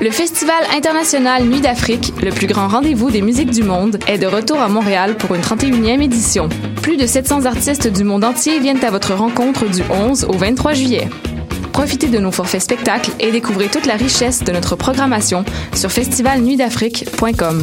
Le Festival international Nuit d'Afrique, le plus grand rendez-vous des musiques du monde, est de retour à Montréal pour une 31e édition. Plus de 700 artistes du monde entier viennent à votre rencontre du 11 au 23 juillet. Profitez de nos forfaits spectacles et découvrez toute la richesse de notre programmation sur festivalnuitdafrique.com.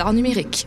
d'art numérique.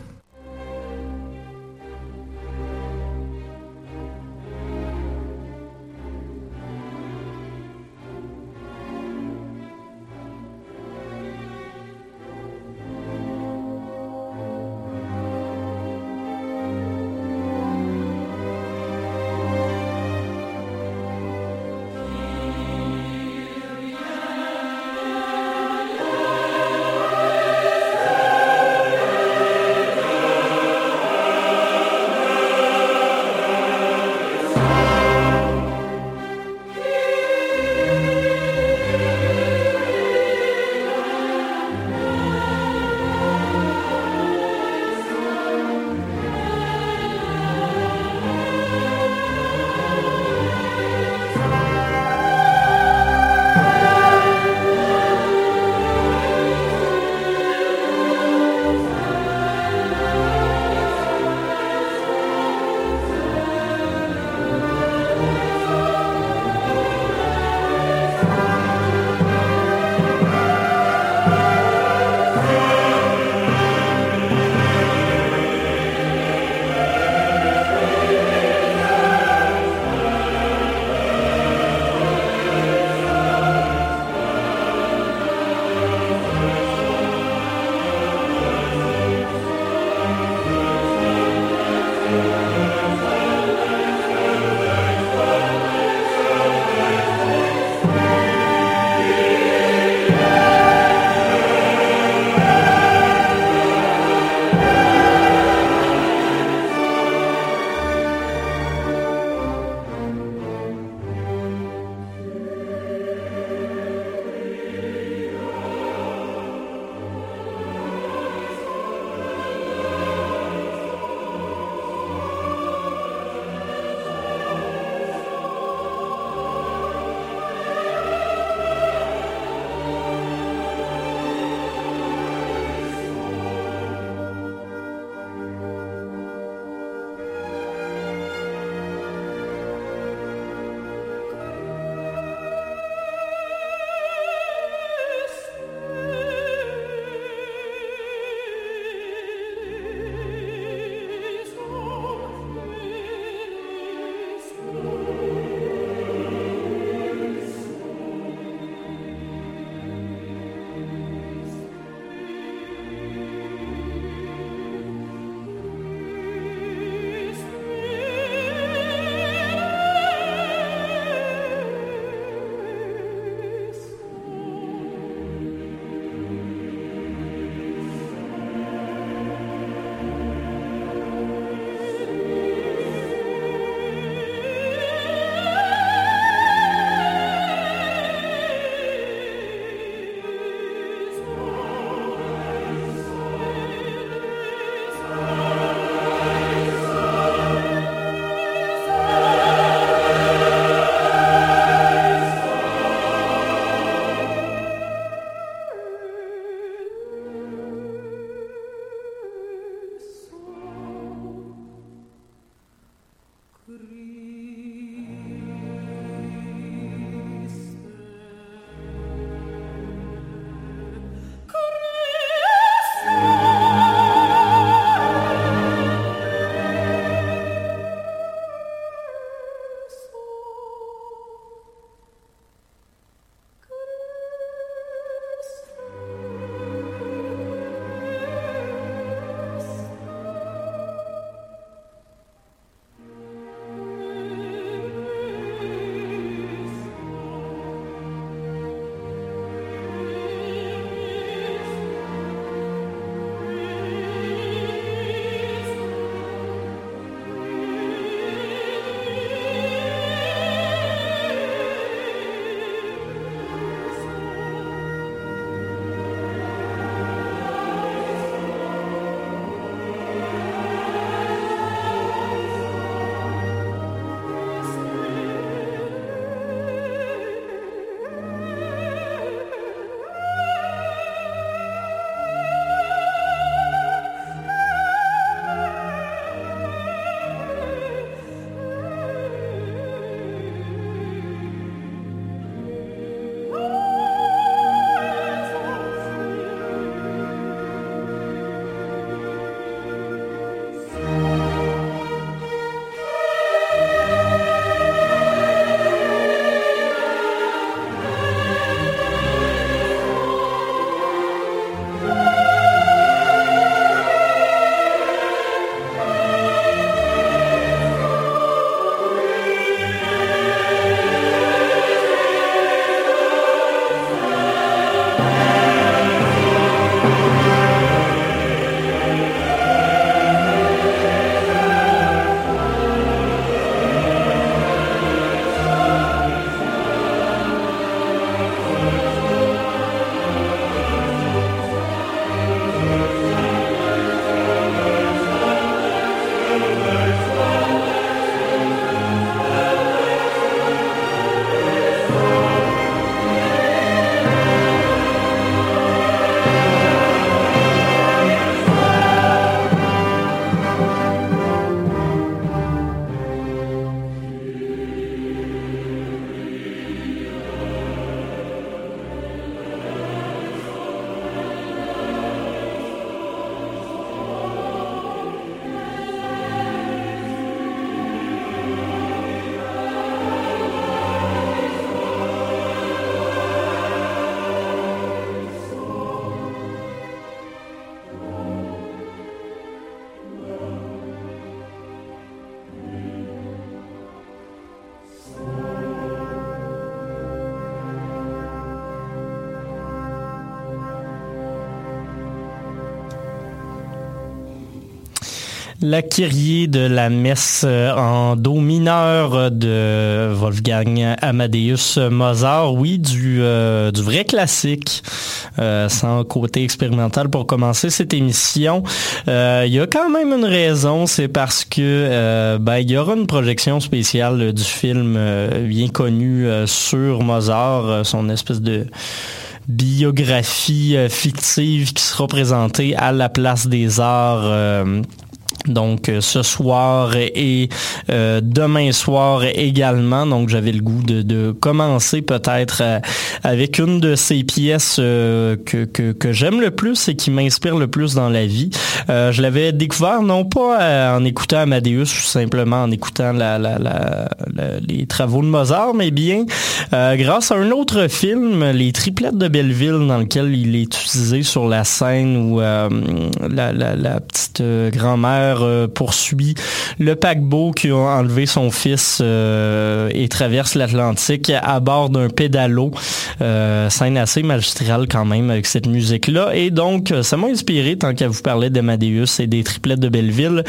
La Kyrie de la messe euh, en do mineur de Wolfgang Amadeus Mozart. Oui, du, euh, vrai classique, euh, sans côté expérimental pour commencer cette émission. Il y a quand même une raison, c'est parce que ben, il y aura une projection spéciale du film bien connu sur Mozart, son espèce de biographie fictive qui sera présentée à la place des arts donc euh, ce soir et euh, demain soir également. Donc j'avais le goût de, commencer peut-être euh, avec une de ces pièces que, que, j'aime le plus et qui m'inspire le plus dans la vie. je l'avais découvert non pas en écoutant Amadeus ou simplement en écoutant la, les travaux de Mozart, mais bien grâce à un autre film, Les Triplettes de Belleville, dans lequel il est utilisé sur la scène où la, la petite grand-mère euh, poursuit le paquebot qui a enlevé son fils euh, et traverse l'Atlantique à bord d'un pédalo. Euh, scène assez magistrale quand même avec cette musique-là. Et donc, ça m'a inspiré tant qu'à vous parler d'Amadeus et des triplettes de Belleville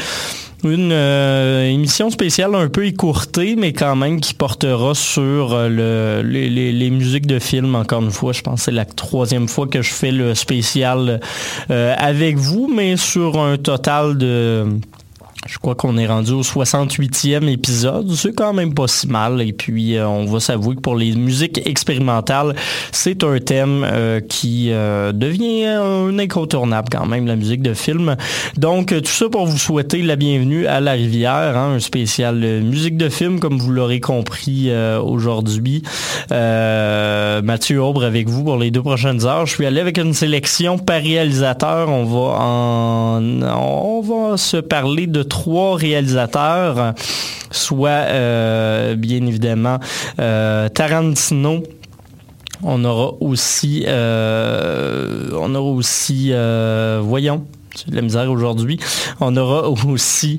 une émission spéciale un peu écourtée, mais quand même qui portera sur les, musiques de films. Encore une fois, je pense que c'est la troisième fois que je fais le spécial avec vous, mais sur un total de je crois qu'on est rendu au 68e épisode. C'est quand même pas si mal. Et puis, euh, on va s'avouer que pour les musiques expérimentales, c'est un thème euh, qui euh, devient un incontournable quand même, la musique de film. Donc, tout ça pour vous souhaiter la bienvenue à La Rivière, hein, un spécial musique de film, comme vous l'aurez compris aujourd'hui. Mathieu Aubre avec vous pour les deux prochaines heures. Je suis allé avec une sélection par réalisateur. On va on va se parler de trois réalisateurs, soit euh, bien évidemment euh, Tarantino. On aura aussi, euh, on aura aussi, voyons, c'est de la misère aujourd'hui. On aura aussi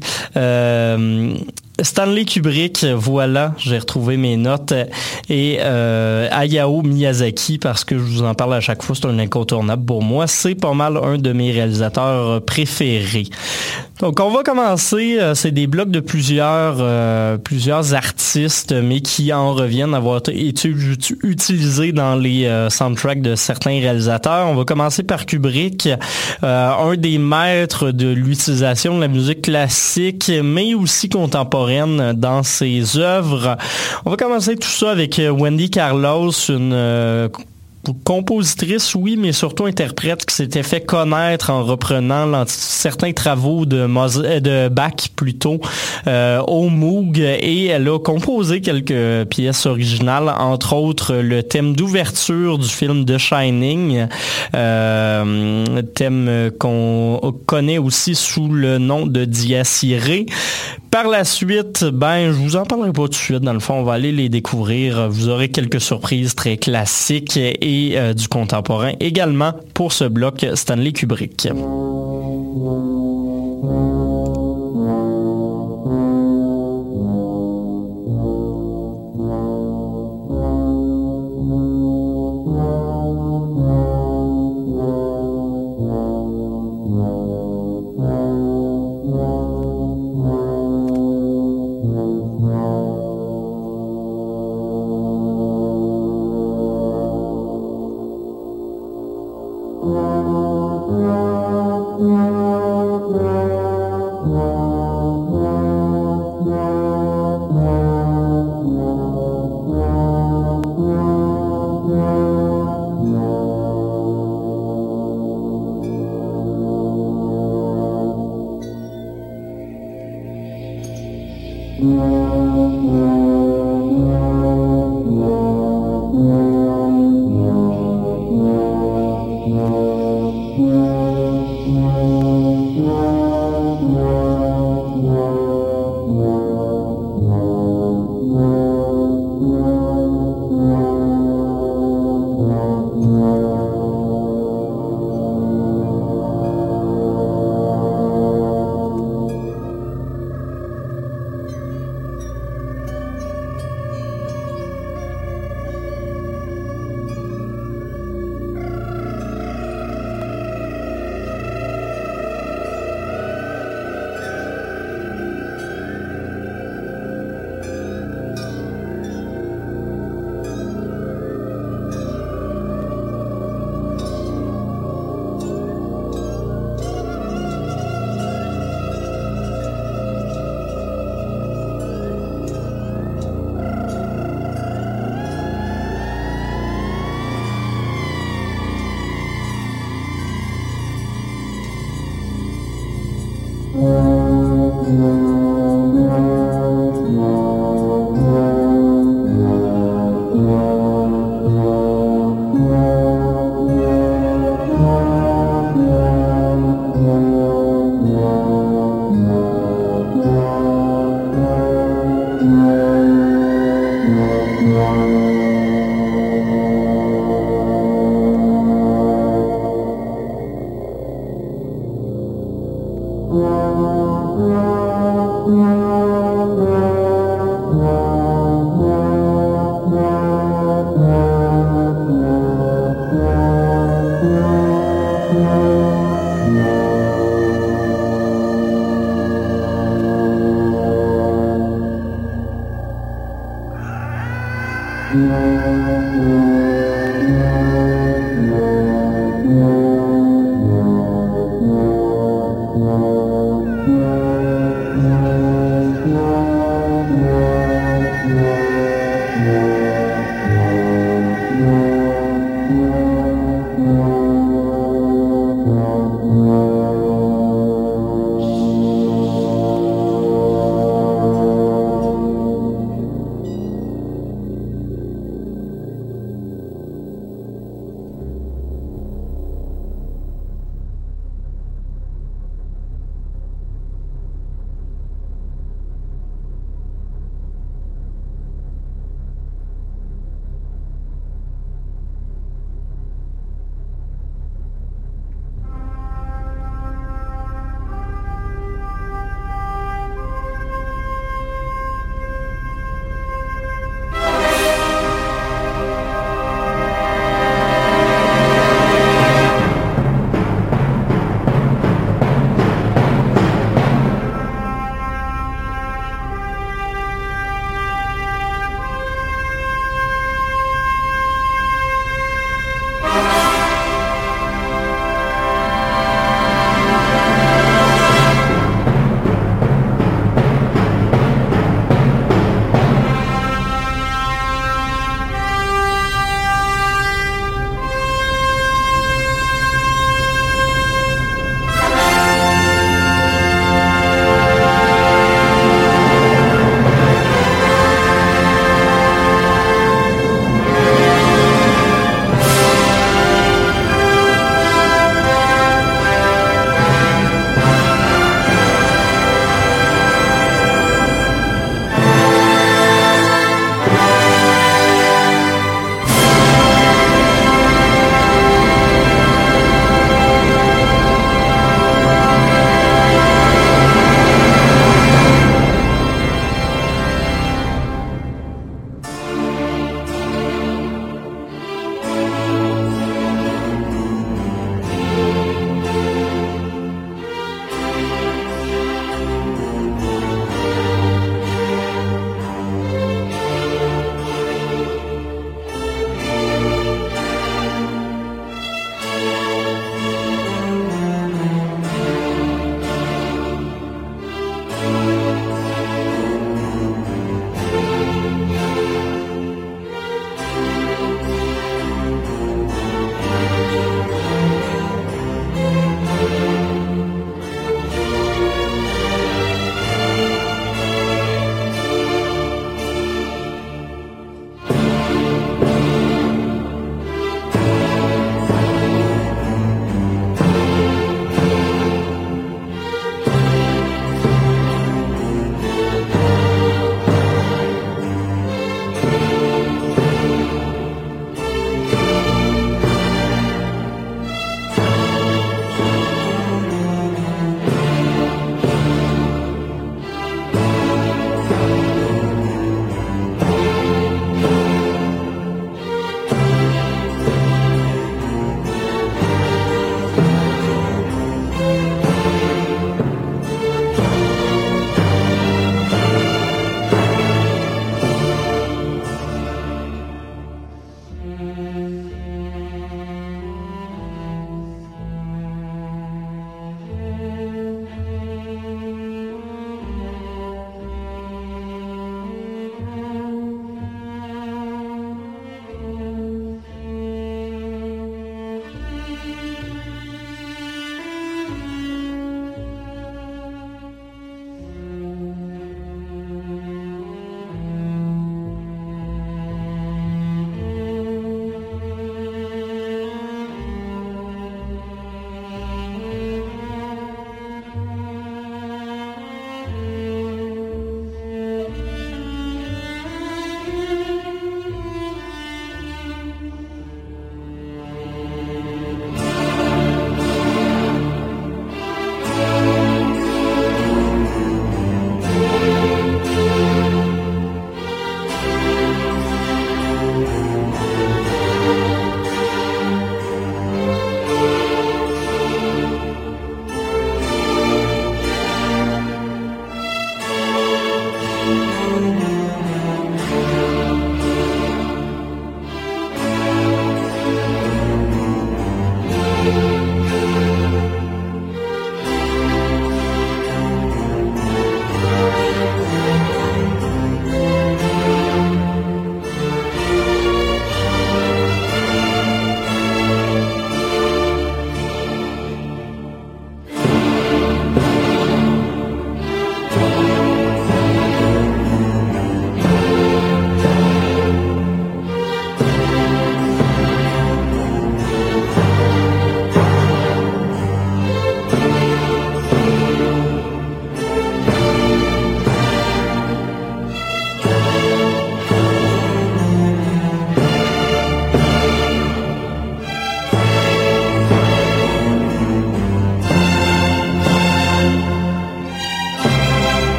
Stanley Kubrick, voilà, j'ai retrouvé mes notes. Et euh, Hayao Miyazaki, parce que je vous en parle à chaque fois, c'est un incontournable pour moi. C'est pas mal un de mes réalisateurs préférés. Donc on va commencer, euh, c'est des blocs de plusieurs, euh, plusieurs artistes, mais qui en reviennent à avoir été utilisés dans les euh, soundtracks de certains réalisateurs. On va commencer par Kubrick, un des maîtres de l'utilisation de la musique classique, mais aussi contemporaine dans ses œuvres. On va commencer tout ça avec Wendy Carlos, une compositrice, oui, mais surtout interprète qui s'était fait connaître en reprenant certains travaux de, euh, Bach plutôt euh, au Moog et elle a composé quelques pièces originales, entre autres le thème d'ouverture du film The Shining, euh, thème qu'on connaît aussi sous le nom de Dias par la suite, ben, je vous en parlerai pas tout de suite. Dans le fond, on va aller les découvrir. Vous aurez quelques surprises très classiques et euh, du contemporain également pour ce bloc Stanley Kubrick.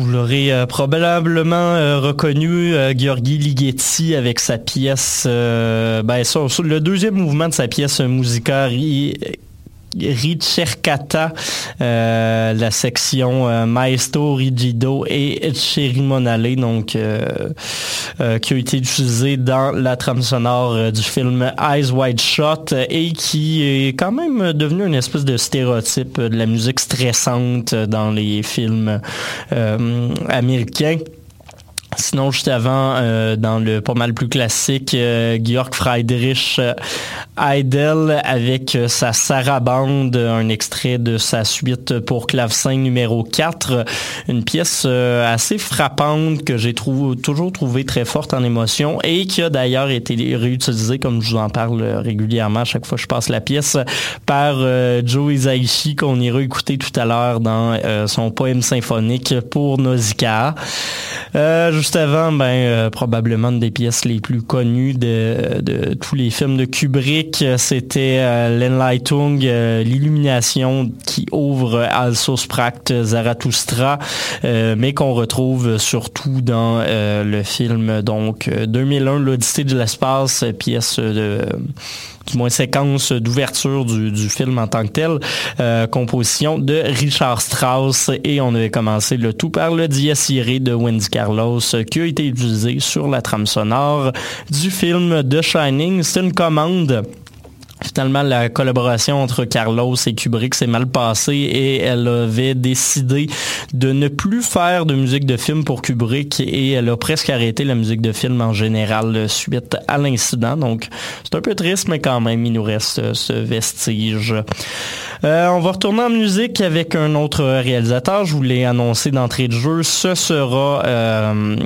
Vous l'aurez euh, probablement euh, reconnu, euh, Gheorghi Ligeti avec sa pièce, ben, le deuxième mouvement de sa pièce Musica Ricercata, euh, la section euh, Maestro Rigido et Cherimonale, donc euh, euh, qui a été utilisée dans la trame sonore du film Eyes Wide Shut et qui est quand même devenu une espèce de stéréotype de la musique stressante dans les films américains. Sinon, juste avant, euh, dans le pas mal plus classique, euh, Georg Friedrich euh, Heidel avec sa sarabande, un extrait de sa suite pour clavecin numéro 4, une pièce assez frappante que j'ai toujours trouvé très forte en émotion et qui a d'ailleurs été réutilisée, comme je vous en parle régulièrement à chaque fois que je passe la pièce, par Joe Isaichi qu'on ira écouter tout à l'heure dans son poème symphonique pour Nausicaa juste avant, ben, euh, probablement une des pièces les plus connues de, tous les films de Kubrick, c'était euh, l'Enlightung, euh, l'illumination qui ouvre Also Spracht Zarathustra, mais qu'on retrouve surtout dans le film donc 2001, l'Odyssée de l'espace, pièce de du séquence d'ouverture du, film en tant que tel, euh, composition de Richard Strauss et on avait commencé le tout par le Dies de Wendy Carlos qui a été utilisé sur la trame sonore du film The Shining. C'est une commande Finalement, la collaboration entre Carlos et Kubrick s'est mal passée et elle avait décidé de ne plus faire de musique de film pour Kubrick et elle a presque arrêté la musique de film en général suite à l'incident. Donc, c'est un peu triste, mais quand même, il nous reste ce vestige. Euh, on va retourner en musique avec un autre réalisateur. Je vous l'ai annoncé d'entrée de jeu. Ce sera, euh,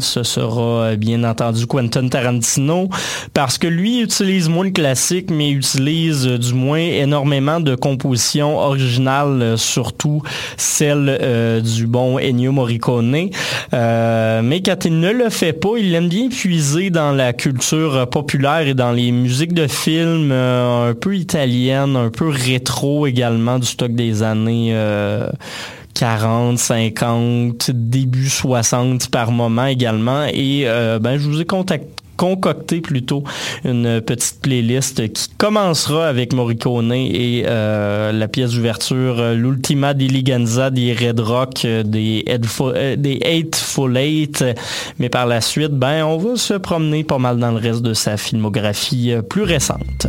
ce sera bien entendu Quentin Tarantino parce que lui utilise moins le classique, mais utilise du moins énormément de compositions originales, surtout celle euh, du bon Ennio Morricone. mais quand il ne le fait pas, il aime bien puiser dans la culture populaire et dans les musiques de films un peu italiennes, un peu rétro également du stock des années 40, euh, 50, début 60 par moment également. Et euh, ben, je vous ai concocté plutôt une petite playlist qui commencera avec Morricone et euh, la pièce d'ouverture L'Ultima d'Iliganza des Red Rock des, des Eightful Eight. Mais par la suite, ben, on va se promener pas mal dans le reste de sa filmographie plus récente.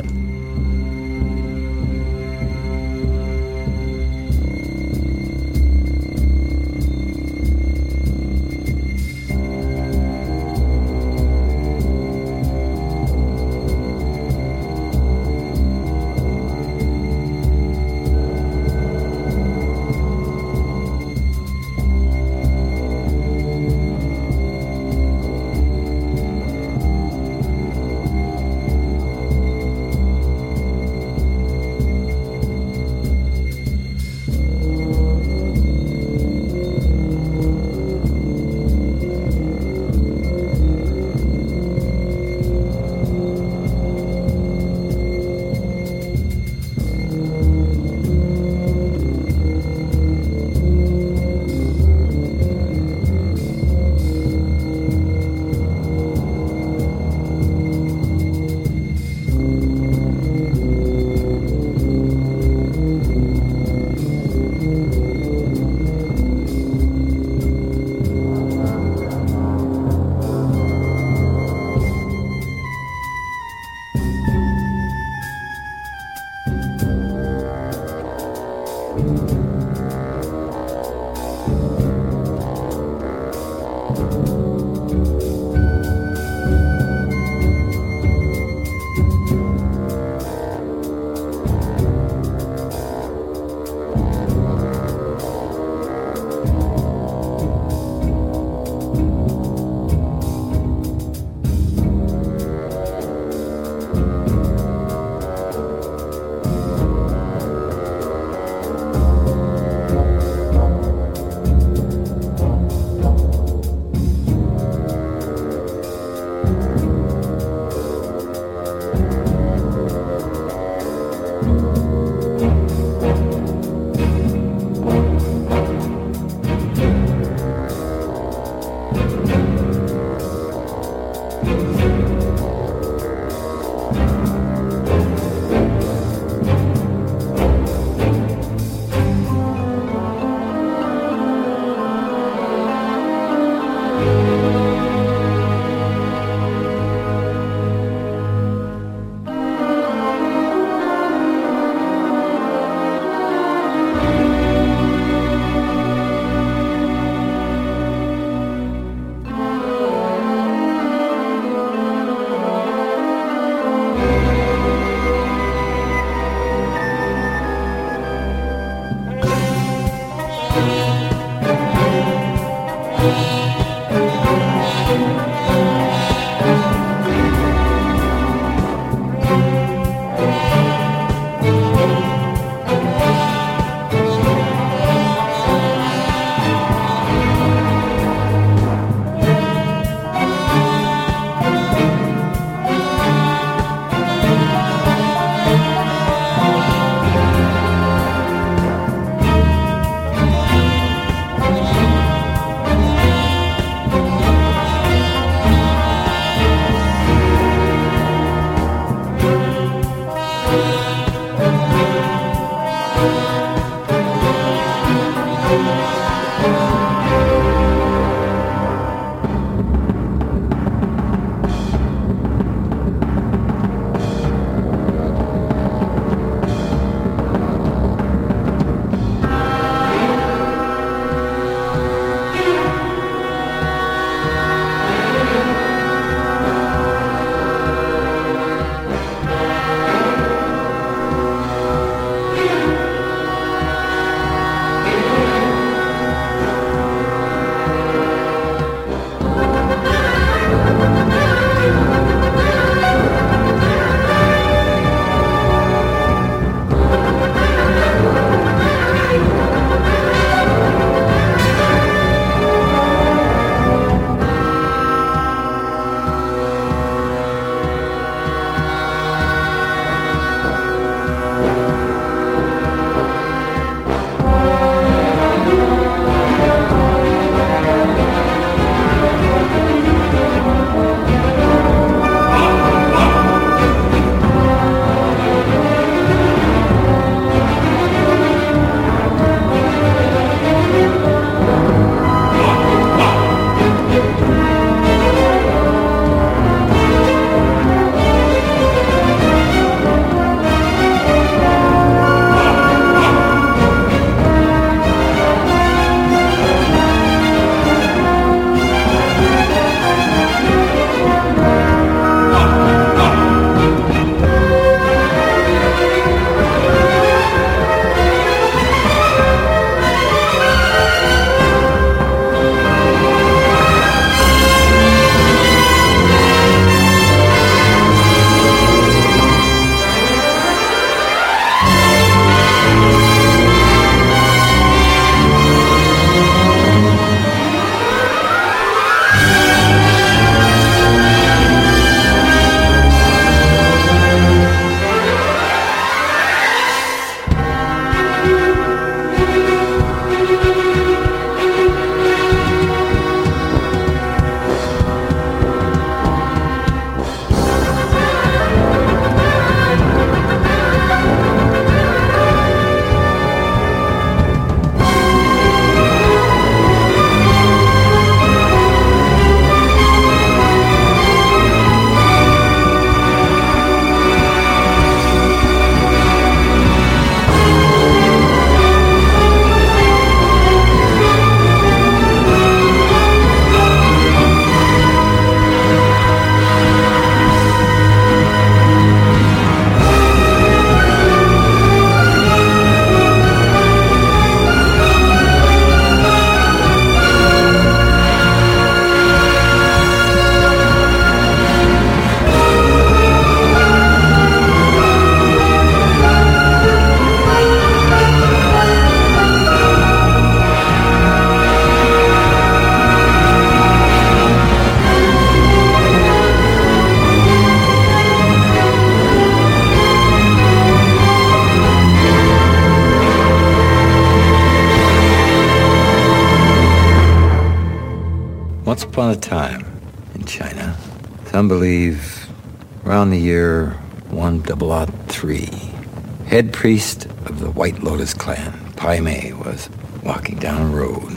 Priest of the White Lotus clan, Pai Mei, was walking down a road,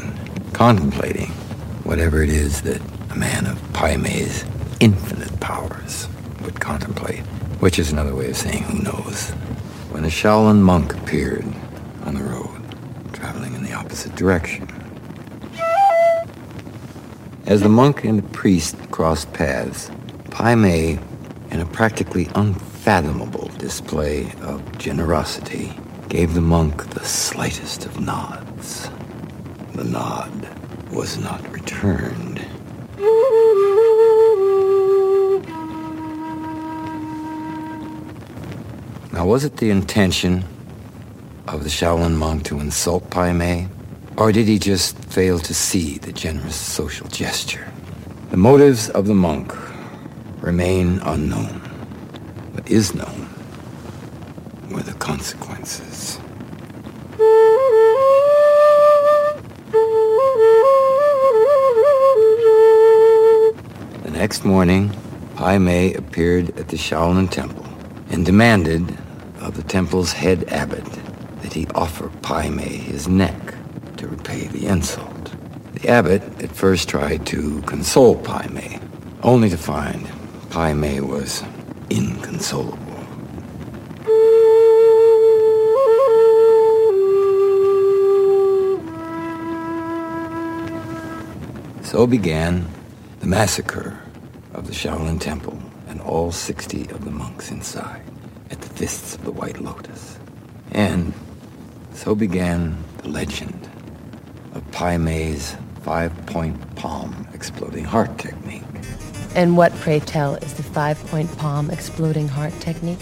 contemplating whatever it is that a man of Pai Mei's infinite powers would contemplate, which is another way of saying who knows, when a Shaolin monk appeared on the road, traveling in the opposite direction. As the monk and the priest crossed paths, Pai Mei, in a practically unfathomable display of generosity, gave the monk the slightest of nods. The nod was not returned. Now, was it the intention of the Shaolin monk to insult Pai Mei? Or did he just fail to see the generous social gesture? The motives of the monk remain unknown. What is known were the consequences. The next morning, Pai Mei appeared at the Shaolin Temple and demanded of the temple's head abbot that he offer Pai Mei his neck to repay the insult. The abbot at first tried to console Pai Mei, only to find Pai Mei was inconsolable. So began the massacre of the Shaolin Temple and all 60 of the monks inside at the Fists of the White Lotus. And so began the legend of Pai Mei's five-point palm exploding heart technique. And what, pray tell, is the five-point palm exploding heart technique?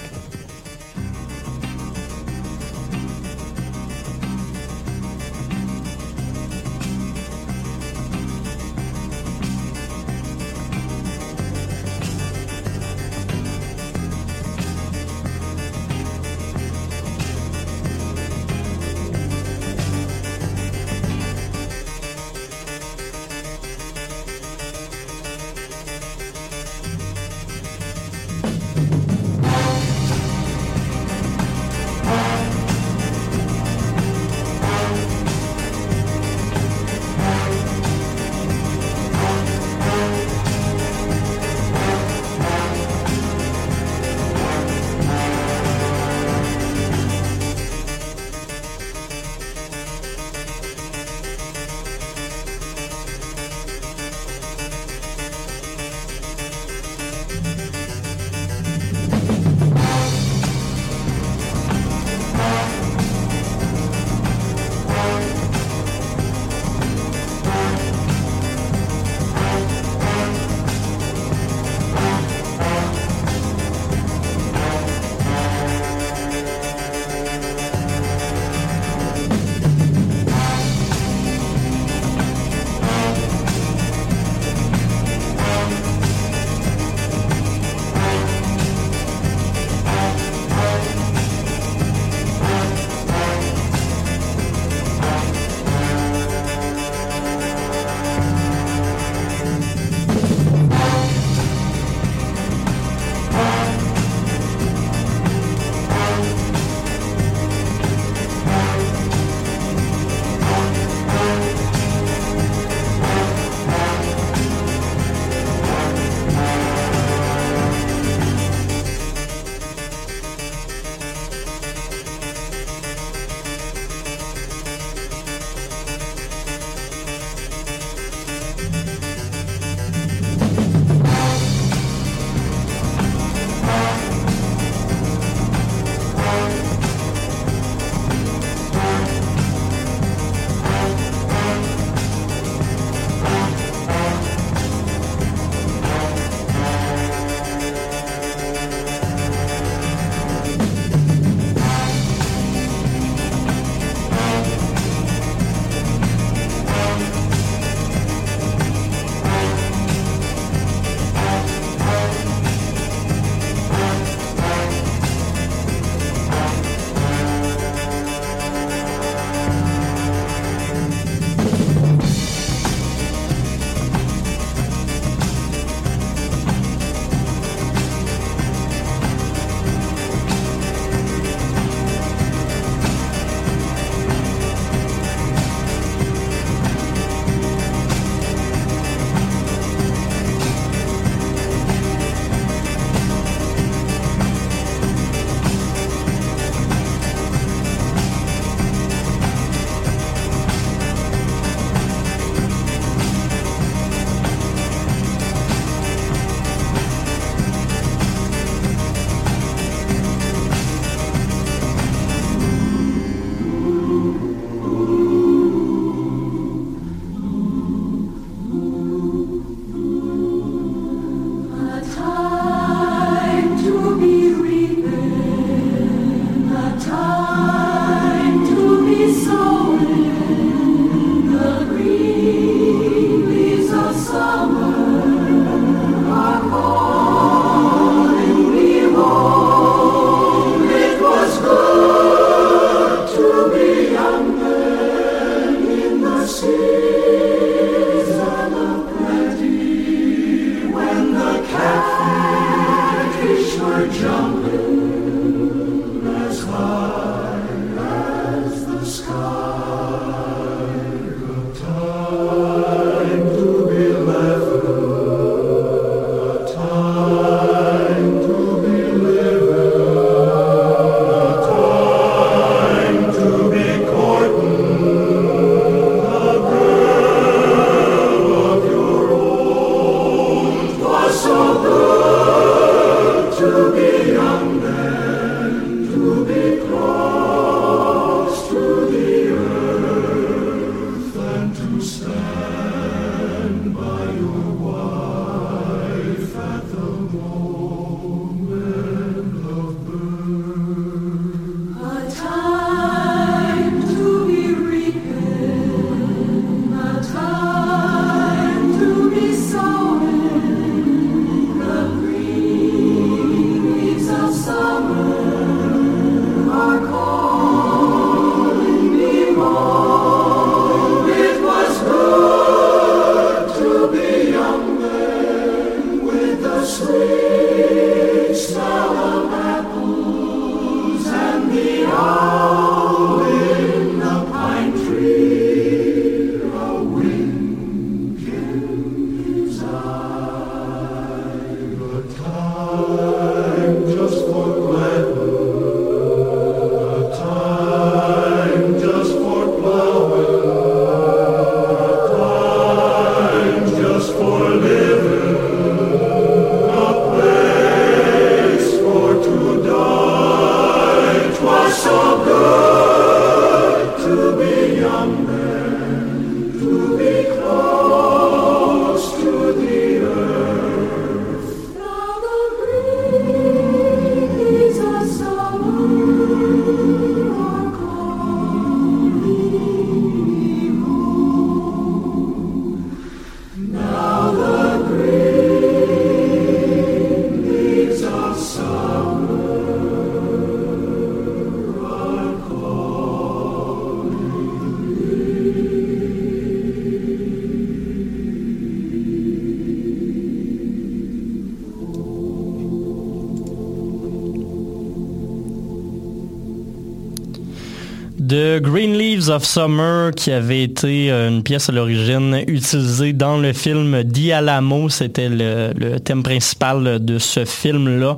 Of Summer, qui avait été euh, une pièce à l'origine utilisée dans le film Di Alamo. C'était le, thème principal de ce film-là.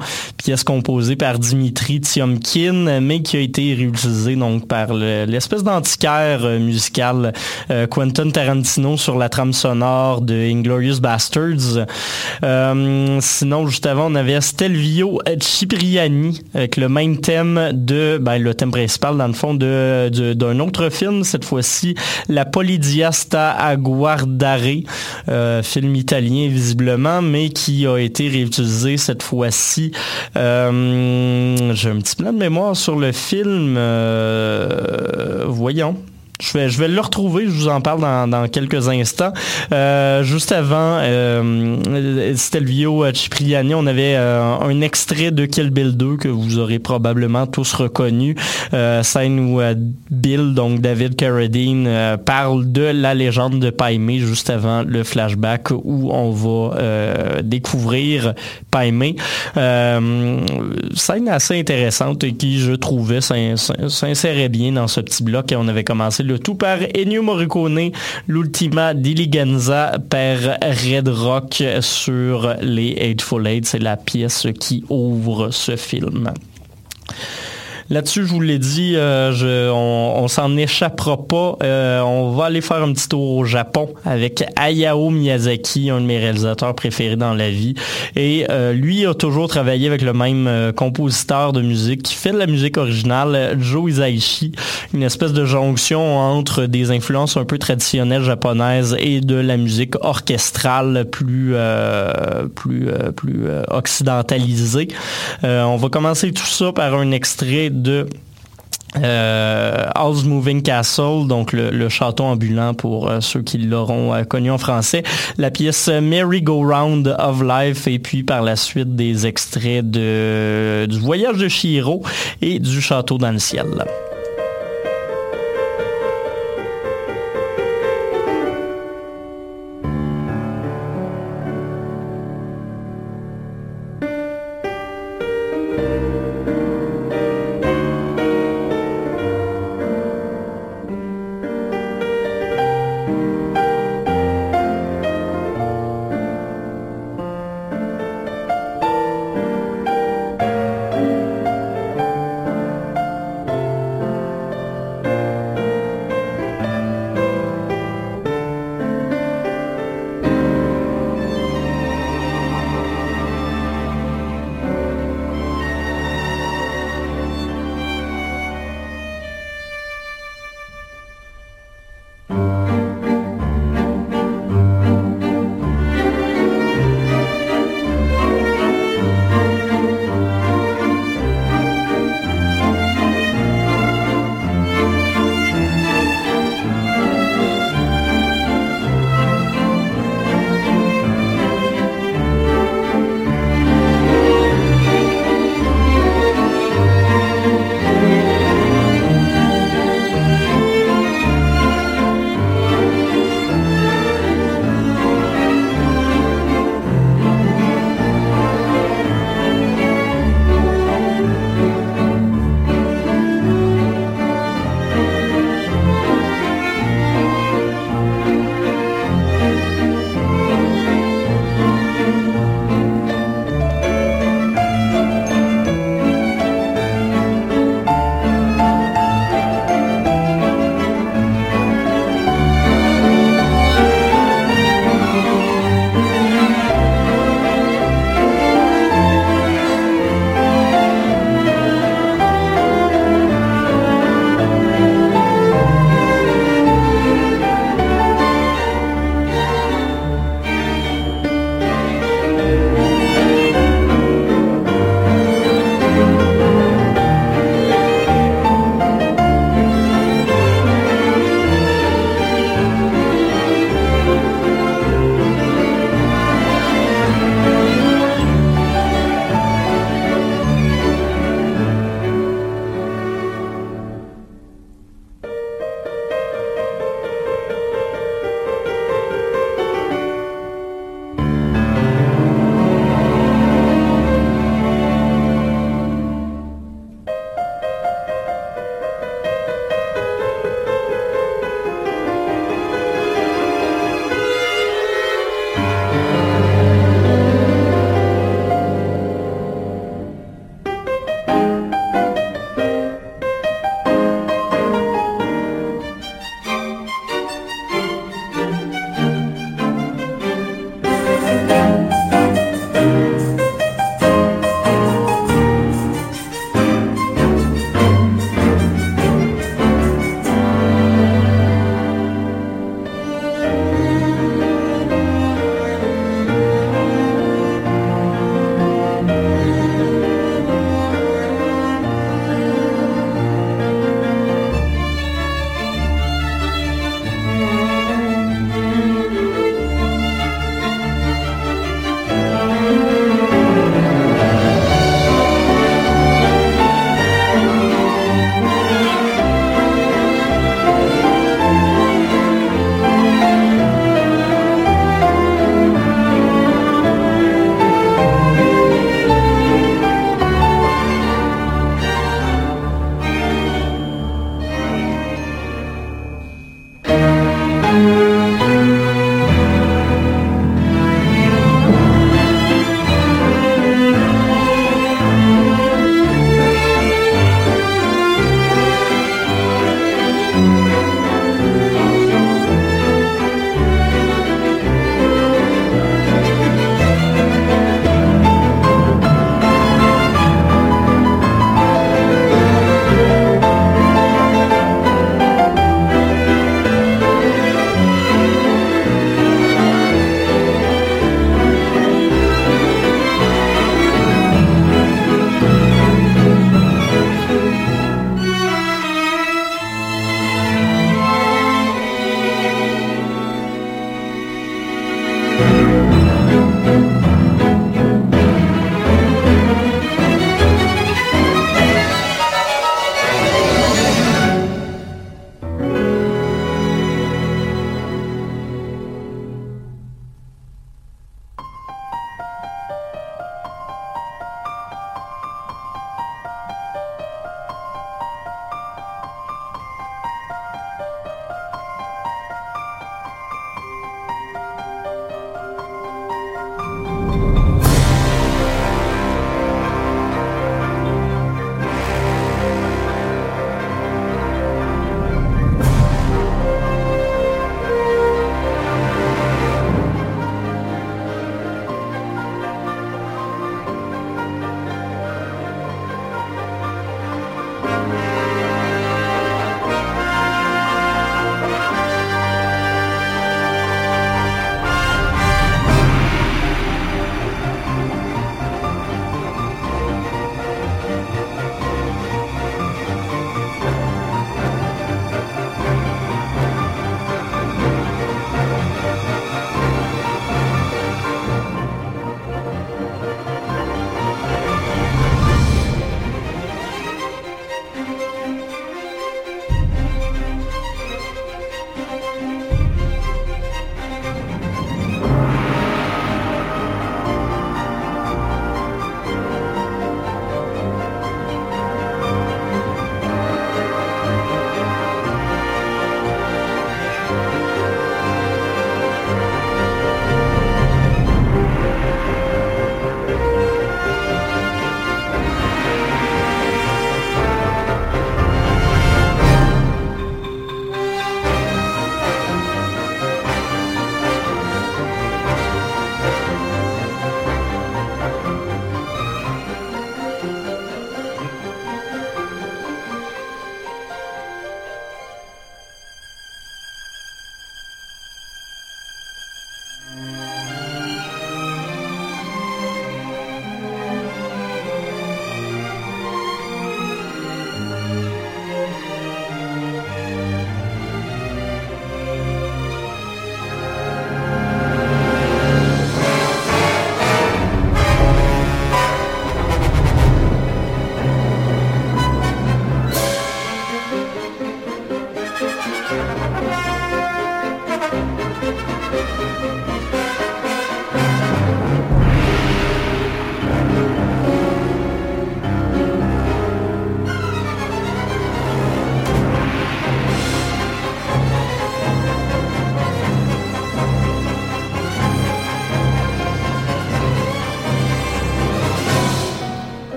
Pièce composée par Dimitri Tiomkin, mais qui a été réutilisée donc par l'espèce d'antiquaire euh, musical euh, Quentin Tarantino sur la trame sonore de Inglorious Bastards. sinon, juste avant, on avait Stelvio Cipriani avec le même thème de, ben, le thème principal dans le fond de, d'un autre film, cette fois-ci La Polidiasta a Guardare, euh, film italien visiblement, mais qui a été réutilisé cette fois-ci. Euh, j'ai un petit plan de mémoire sur le film. Euh, voyons. Je vais, je vais le retrouver, je vous en parle dans, quelques instants. Euh, juste avant, euh, Stelvio Cipriani, on avait euh, un extrait de Kill Bill 2 que vous aurez probablement tous reconnu. Euh, scène où Bill, donc David Carradine, parle de la légende de Paimé juste avant le flashback où on va découvrir Paimé. scène assez intéressante et qui, je trouvais, s'insérait bien dans ce petit bloc et on avait commencé le tout par Ennio Morricone, l'Ultima Diligenza par Red Rock sur les Eightful Eight. C'est la pièce qui ouvre ce film. Là-dessus, je vous l'ai dit, euh, on, s'en échappera pas. Euh, on va aller faire un petit tour au Japon avec Hayao Miyazaki, un de mes réalisateurs préférés dans la vie. Et euh, lui a toujours travaillé avec le même compositeur de musique qui fait de la musique originale, Joe Hisaishi, une espèce de jonction entre des influences un peu traditionnelles japonaises et de la musique orchestrale plus plus plus occidentalisée. on va commencer tout ça par un extrait de euh, House Moving Castle, donc le, château ambulant pour euh, ceux qui l'auront euh, connu en français, la pièce Merry Go Round of Life et puis par la suite des extraits du voyage de Shiro et du château dans le ciel.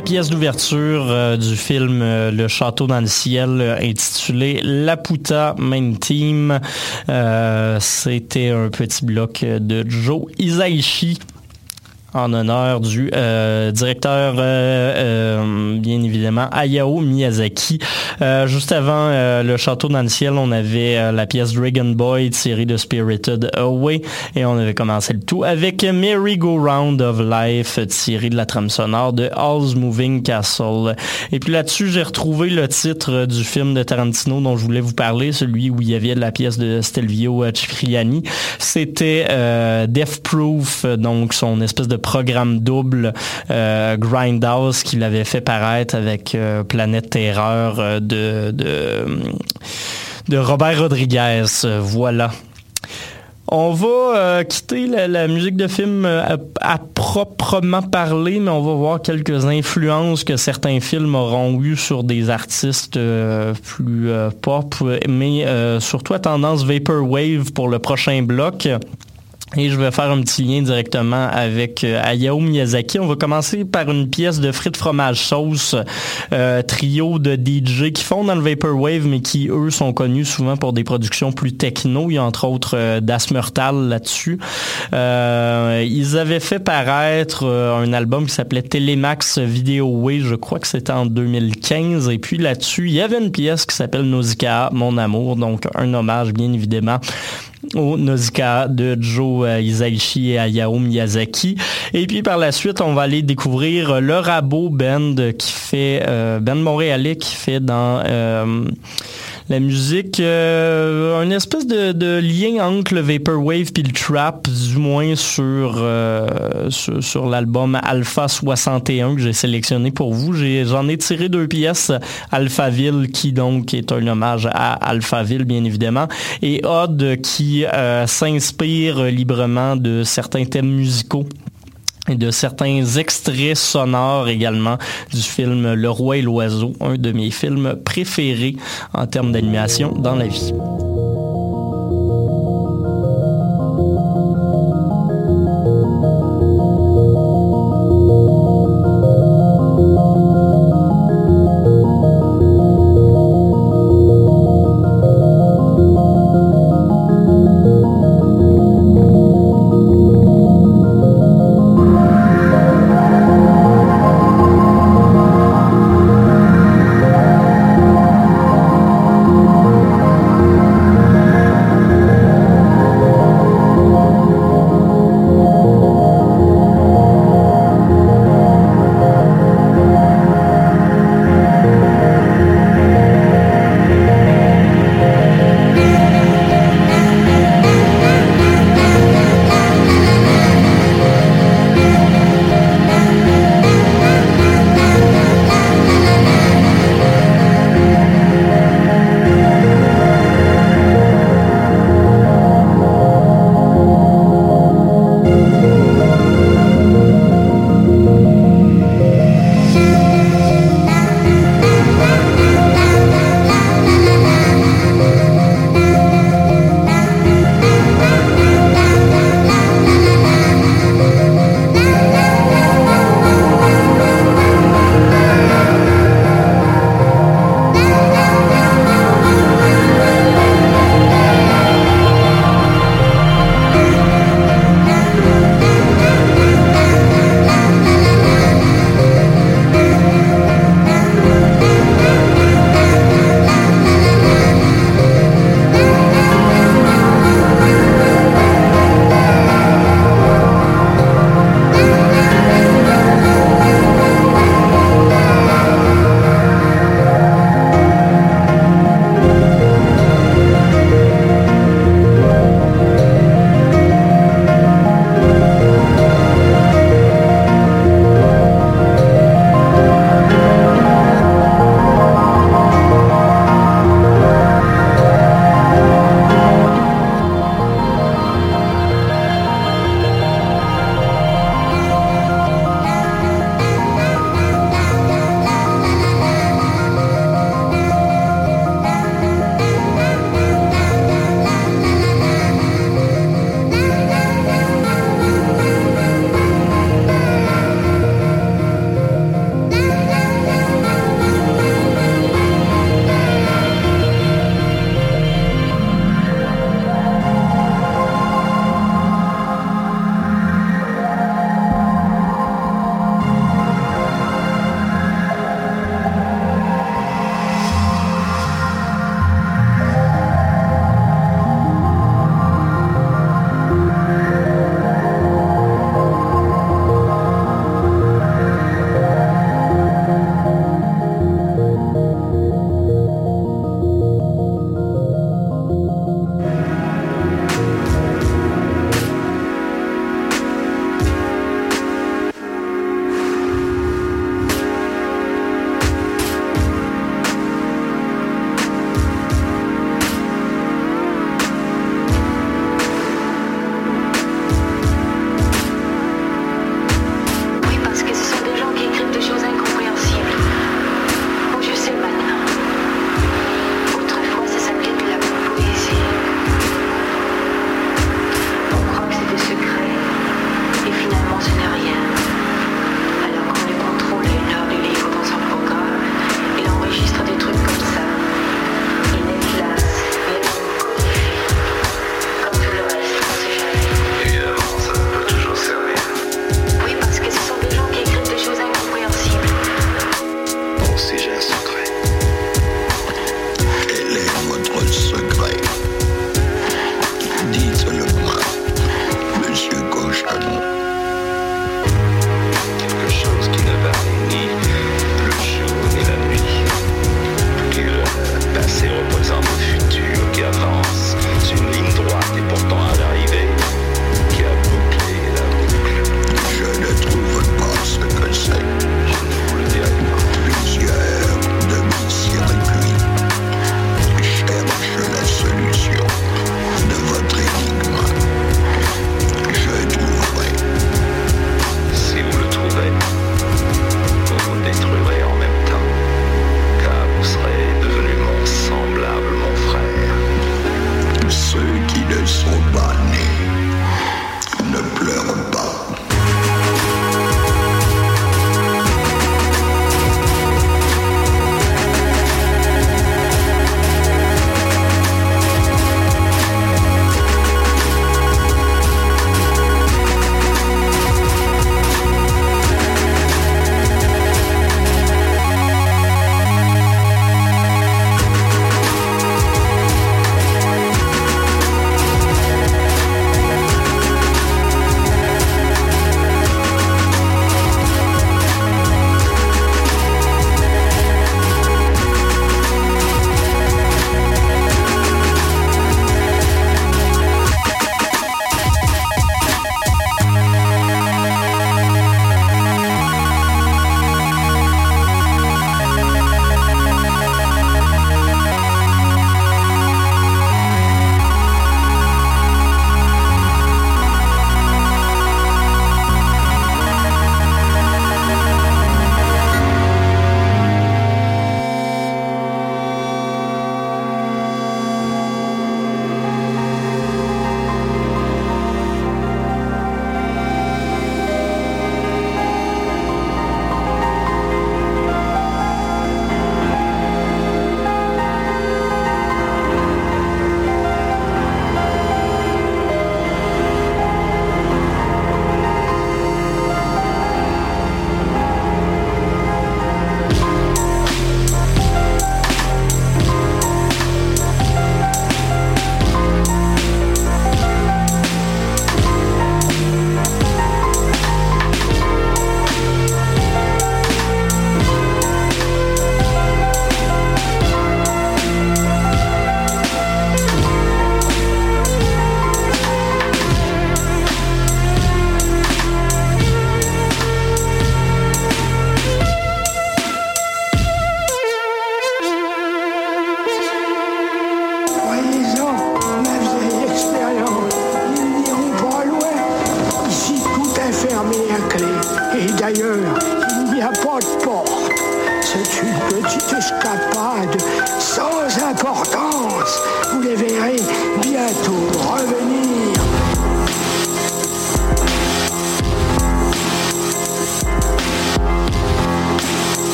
La pièce d'ouverture euh, du film euh, Le Château dans le ciel, euh, intitulé La Puta Main Team. C'était un petit bloc de Joe Isaichi en honneur du euh, directeur, euh, euh, bien évidemment, Hayao Miyazaki. juste avant le Château dans le ciel, on avait la pièce Dragon Boy tirée de Spirited Away et on avait commencé le tout avec Merry Go Round of Life tirée de la trame sonore de All's Moving Castle. Et puis là-dessus, j'ai retrouvé le titre du film de Tarantino dont je voulais vous parler, celui où il y avait la pièce de Stelvio Cipriani. C'était Death Proof, donc son espèce de programme double euh, Grindhouse qu'il avait fait paraître avec euh, Planète Terreur euh, de, Robert Rodriguez. Voilà. On va quitter la, musique de film à, proprement parler, mais on va voir quelques influences que certains films auront eu sur des artistes plus pop, mais surtout à tendance vaporwave pour le prochain bloc. Et je vais faire un petit lien directement avec euh, Hayao Miyazaki. On va commencer par une pièce de frites fromage sauce, euh, trio de DJ qui font dans le Vaporwave, mais qui, eux, sont connus souvent pour des productions plus techno. Il y a entre autres euh, Das Murtal là-dessus. Euh, ils avaient fait paraître un album qui s'appelait Telemax Video Way, je crois que c'était en 2015. Et puis là-dessus, il y avait une pièce qui s'appelle Nausicaa, Mon Amour, donc un hommage bien évidemment au Nausicaa de Joe euh, Isaichi et Hayao Miyazaki. Et puis par la suite, on va aller découvrir le Rabo Band qui fait, euh, band montréalais qui fait dans euh, la musique, euh, un espèce de, lien entre le vaporwave puis le trap, du moins sur euh, sur, l'album Alpha 61 que j'ai sélectionné pour vous. J'en ai, tiré deux pièces, Alphaville qui donc est un hommage à Alphaville bien évidemment, et Odd qui euh, s'inspire librement de certains thèmes musicaux et de certains extraits sonores également du film Le Roi et l'Oiseau, un de mes films préférés en termes d'animation dans la vie.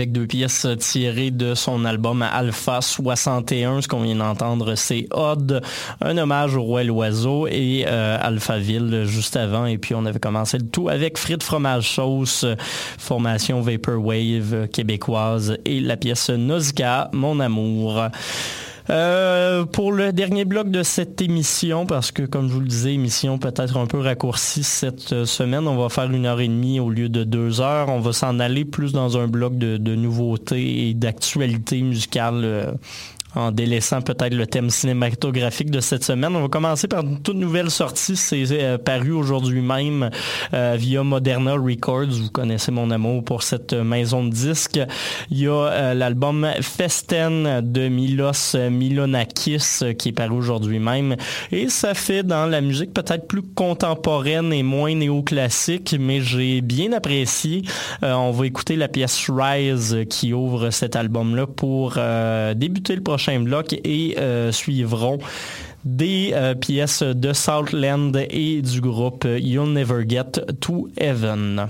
Avec deux pièces tirées de son album Alpha 61. Ce qu'on vient d'entendre, c'est Odd, un hommage au roi l'oiseau et euh, Alphaville juste avant. Et puis on avait commencé le tout avec Frites fromage sauce, formation Vaporwave québécoise et la pièce Nausicaa, mon amour. Euh, pour le dernier bloc de cette émission, parce que comme je vous le disais, émission peut-être un peu raccourcie cette euh, semaine, on va faire une heure et demie au lieu de deux heures. On va s'en aller plus dans un bloc de, nouveautés et d'actualités musicales. En délaissant peut-être le thème cinématographique de cette semaine. On va commencer par une toute nouvelle sortie. C'est euh, paru aujourd'hui même euh, via Moderna Records. Vous connaissez mon amour pour cette maison de disques. Il y a euh, l'album Festen de Milos Milonakis qui est paru aujourd'hui même. Et ça fait dans la musique peut-être plus contemporaine et moins néoclassique, mais j'ai bien apprécié. on va écouter la pièce Rise qui ouvre cet album-là pour débuter le prochain bloc et euh, suivront des euh, pièces de Southland et du groupe You'll Never Get to Heaven.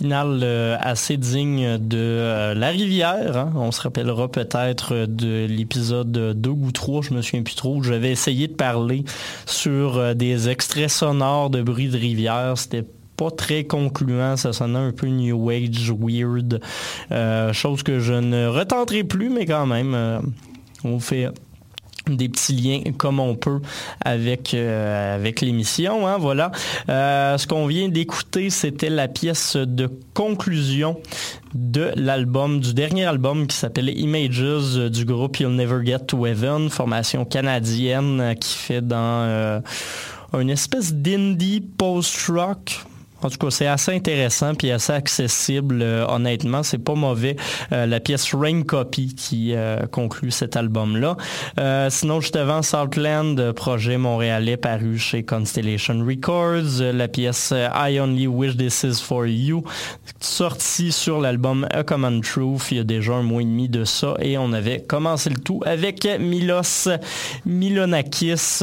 Finale assez digne de La Rivière. Hein. On se rappellera peut-être de l'épisode 2 ou 3, je me souviens plus trop, où j'avais essayé de parler sur des extraits sonores de bruit de rivière. C'était pas très concluant, ça sonnait un peu New Age, weird, chose que je ne retenterai plus, mais quand même, on fait des petits liens comme on peut avec euh, avec l'émission. Hein, voilà. Euh, ce qu'on vient d'écouter, c'était la pièce de conclusion de l'album, du dernier album qui s'appelle Images du groupe You'll Never Get to Heaven, formation canadienne qui fait dans euh, une espèce d'indie post-rock en tout cas, c'est assez intéressant puis assez accessible. Euh, honnêtement, c'est pas mauvais. Euh, la pièce Rain Copy qui euh, conclut cet album-là. sinon, juste avant, Southland, projet montréalais paru chez Constellation Records. La pièce I Only Wish This Is For You, sortie sur l'album A Common Truth il y a déjà un mois et demi de ça. Et on avait commencé le tout avec Milos Milonakis,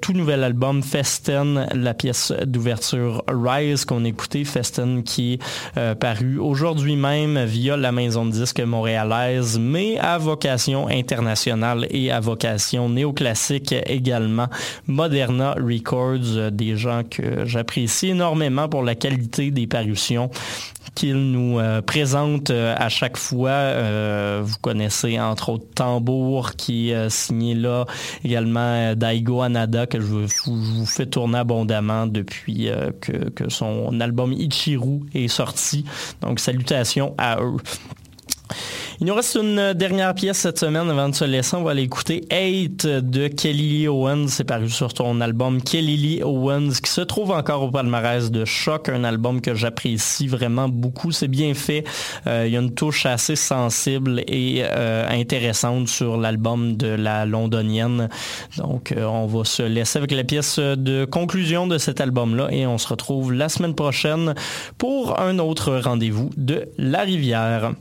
tout nouvel album Festen, la pièce d'ouverture Rise qu'on écoutait, Festen, qui est euh, paru aujourd'hui même via la maison de disques montréalaise, mais à vocation internationale et à vocation néoclassique également. Moderna Records, euh, des gens que j'apprécie énormément pour la qualité des parutions qu'il nous euh, présente euh, à chaque fois. Vous connaissez entre autres Tambour qui est signé là, également Daigo Anada que je vous, fais tourner abondamment depuis que, que son album Ichiru est sorti. Donc salutations à eux. Il nous reste une dernière pièce cette semaine avant de se laisser. On va aller écouter Eight de Kelly Lee Owens. C'est paru sur ton album Kelly Lee Owens qui se trouve encore au palmarès de Choc, un album que j'apprécie vraiment beaucoup. C'est bien fait. Euh, il y a une touche assez sensible et euh, intéressante sur l'album de la londonienne. Donc euh, on va se laisser avec la pièce de conclusion de cet album-là et on se retrouve la semaine prochaine pour un autre rendez-vous de La Rivière.